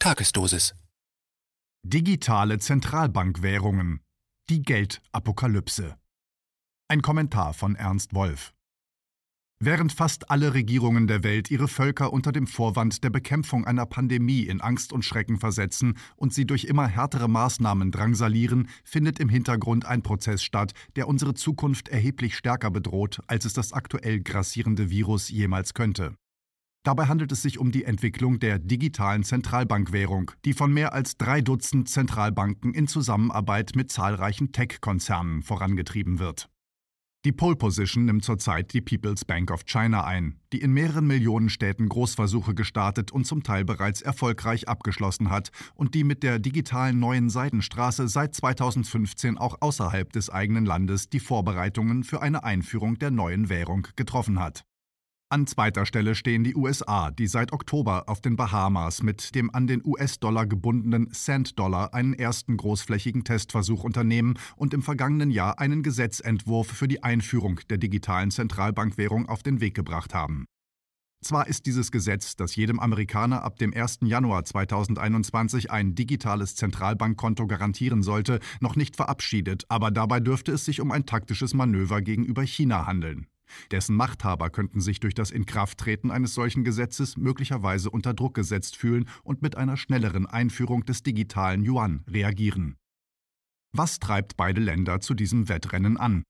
Tagesdosis. Digitale Zentralbankwährungen. Die Geldapokalypse. Ein Kommentar von Ernst Wolf. Während fast alle Regierungen der Welt ihre Völker unter dem Vorwand der Bekämpfung einer Pandemie in Angst und Schrecken versetzen und sie durch immer härtere Maßnahmen drangsalieren, findet im Hintergrund ein Prozess statt, der unsere Zukunft erheblich stärker bedroht, als es das aktuell grassierende Virus jemals könnte. Dabei handelt es sich um die Entwicklung der digitalen Zentralbankwährung, die von mehr als drei Dutzend Zentralbanken in Zusammenarbeit mit zahlreichen Tech-Konzernen vorangetrieben wird. Die Pole Position nimmt zurzeit die People's Bank of China ein, die in mehreren Millionen Städten Großversuche gestartet und zum Teil bereits erfolgreich abgeschlossen hat und die mit der digitalen neuen Seidenstraße seit 2015 auch außerhalb des eigenen Landes die Vorbereitungen für eine Einführung der neuen Währung getroffen hat. An zweiter Stelle stehen die USA, die seit Oktober auf den Bahamas mit dem an den US-Dollar gebundenen Cent-Dollar einen ersten großflächigen Testversuch unternehmen und im vergangenen Jahr einen Gesetzentwurf für die Einführung der digitalen Zentralbankwährung auf den Weg gebracht haben. Zwar ist dieses Gesetz, das jedem Amerikaner ab dem 1. Januar 2021 ein digitales Zentralbankkonto garantieren sollte, noch nicht verabschiedet, aber dabei dürfte es sich um ein taktisches Manöver gegenüber China handeln. Dessen Machthaber könnten sich durch das Inkrafttreten eines solchen Gesetzes möglicherweise unter Druck gesetzt fühlen und mit einer schnelleren Einführung des digitalen Yuan reagieren. Was treibt beide Länder zu diesem Wettrennen an?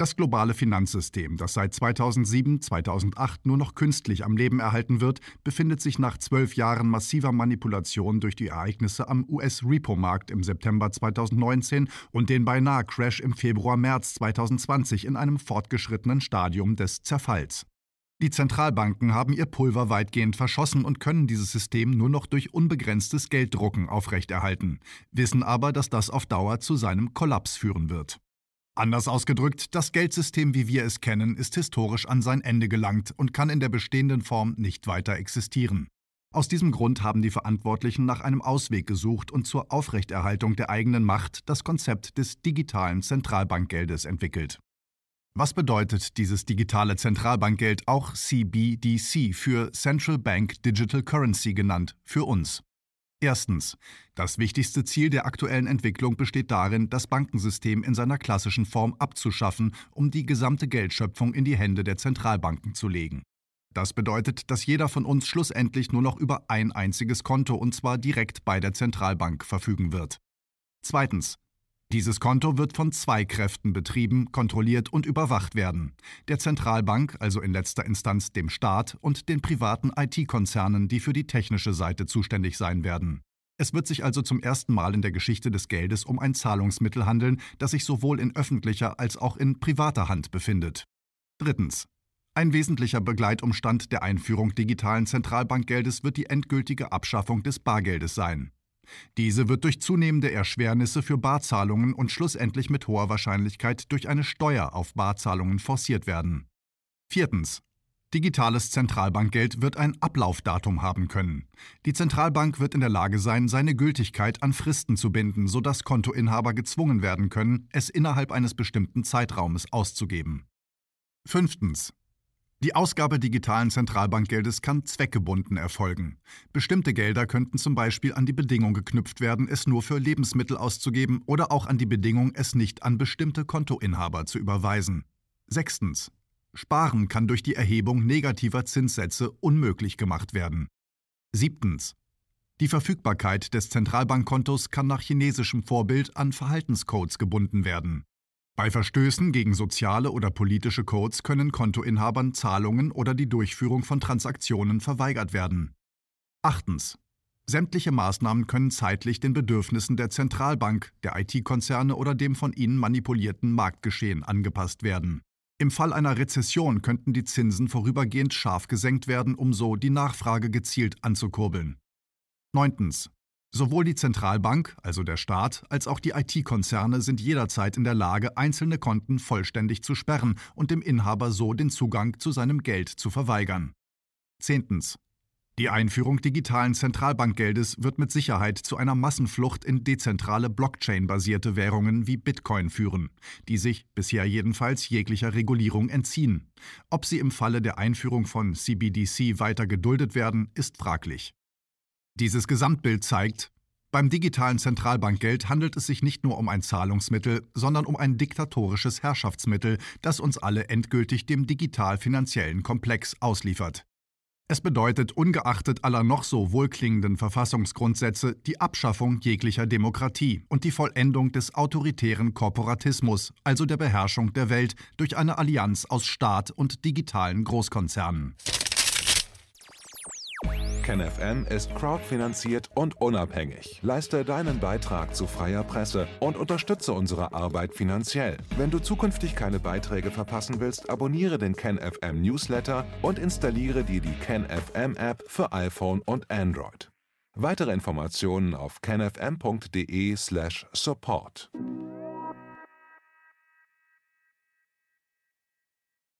Das globale Finanzsystem, das seit 2007-2008 nur noch künstlich am Leben erhalten wird, befindet sich nach zwölf Jahren massiver Manipulation durch die Ereignisse am US-Repo-Markt im September 2019 und den beinahe Crash im Februar-März 2020 in einem fortgeschrittenen Stadium des Zerfalls. Die Zentralbanken haben ihr Pulver weitgehend verschossen und können dieses System nur noch durch unbegrenztes Gelddrucken aufrechterhalten, wissen aber, dass das auf Dauer zu seinem Kollaps führen wird. Anders ausgedrückt, das Geldsystem, wie wir es kennen, ist historisch an sein Ende gelangt und kann in der bestehenden Form nicht weiter existieren. Aus diesem Grund haben die Verantwortlichen nach einem Ausweg gesucht und zur Aufrechterhaltung der eigenen Macht das Konzept des digitalen Zentralbankgeldes entwickelt. Was bedeutet dieses digitale Zentralbankgeld, auch CBDC für Central Bank Digital Currency genannt, für uns? Erstens. Das wichtigste Ziel der aktuellen Entwicklung besteht darin, das Bankensystem in seiner klassischen Form abzuschaffen, um die gesamte Geldschöpfung in die Hände der Zentralbanken zu legen. Das bedeutet, dass jeder von uns schlussendlich nur noch über ein einziges Konto und zwar direkt bei der Zentralbank verfügen wird. Zweitens. Dieses Konto wird von zwei Kräften betrieben, kontrolliert und überwacht werden. Der Zentralbank, also in letzter Instanz dem Staat, und den privaten IT-Konzernen, die für die technische Seite zuständig sein werden. Es wird sich also zum ersten Mal in der Geschichte des Geldes um ein Zahlungsmittel handeln, das sich sowohl in öffentlicher als auch in privater Hand befindet. Drittens. Ein wesentlicher Begleitumstand der Einführung digitalen Zentralbankgeldes wird die endgültige Abschaffung des Bargeldes sein. Diese wird durch zunehmende Erschwernisse für Barzahlungen und schlussendlich mit hoher Wahrscheinlichkeit durch eine Steuer auf Barzahlungen forciert werden. Viertens. Digitales Zentralbankgeld wird ein Ablaufdatum haben können. Die Zentralbank wird in der Lage sein, seine Gültigkeit an Fristen zu binden, sodass Kontoinhaber gezwungen werden können, es innerhalb eines bestimmten Zeitraumes auszugeben. Fünftens. Die Ausgabe digitalen Zentralbankgeldes kann zweckgebunden erfolgen. Bestimmte Gelder könnten zum Beispiel an die Bedingung geknüpft werden, es nur für Lebensmittel auszugeben oder auch an die Bedingung, es nicht an bestimmte Kontoinhaber zu überweisen. Sechstens. Sparen kann durch die Erhebung negativer Zinssätze unmöglich gemacht werden. Siebtens. Die Verfügbarkeit des Zentralbankkontos kann nach chinesischem Vorbild an Verhaltenscodes gebunden werden. Bei Verstößen gegen soziale oder politische Codes können Kontoinhabern Zahlungen oder die Durchführung von Transaktionen verweigert werden. Achtens. Sämtliche Maßnahmen können zeitlich den Bedürfnissen der Zentralbank, der IT-Konzerne oder dem von ihnen manipulierten Marktgeschehen angepasst werden. Im Fall einer Rezession könnten die Zinsen vorübergehend scharf gesenkt werden, um so die Nachfrage gezielt anzukurbeln. 9. Sowohl die Zentralbank, also der Staat, als auch die IT-Konzerne sind jederzeit in der Lage, einzelne Konten vollständig zu sperren und dem Inhaber so den Zugang zu seinem Geld zu verweigern. Zehntens. Die Einführung digitalen Zentralbankgeldes wird mit Sicherheit zu einer Massenflucht in dezentrale Blockchain-basierte Währungen wie Bitcoin führen, die sich bisher jedenfalls jeglicher Regulierung entziehen. Ob sie im Falle der Einführung von CBDC weiter geduldet werden, ist fraglich. Dieses Gesamtbild zeigt, beim digitalen Zentralbankgeld handelt es sich nicht nur um ein Zahlungsmittel, sondern um ein diktatorisches Herrschaftsmittel, das uns alle endgültig dem digital-finanziellen Komplex ausliefert. Es bedeutet ungeachtet aller noch so wohlklingenden Verfassungsgrundsätze die Abschaffung jeglicher Demokratie und die Vollendung des autoritären Korporatismus, also der Beherrschung der Welt durch eine Allianz aus Staat und digitalen Großkonzernen. KenFM ist crowdfinanziert und unabhängig. Leiste deinen Beitrag zu freier Presse und unterstütze unsere Arbeit finanziell. Wenn du zukünftig keine Beiträge verpassen willst, abonniere den KenFM Newsletter und installiere dir die KenFM App für iPhone und Android. Weitere Informationen auf kenfm.de/support.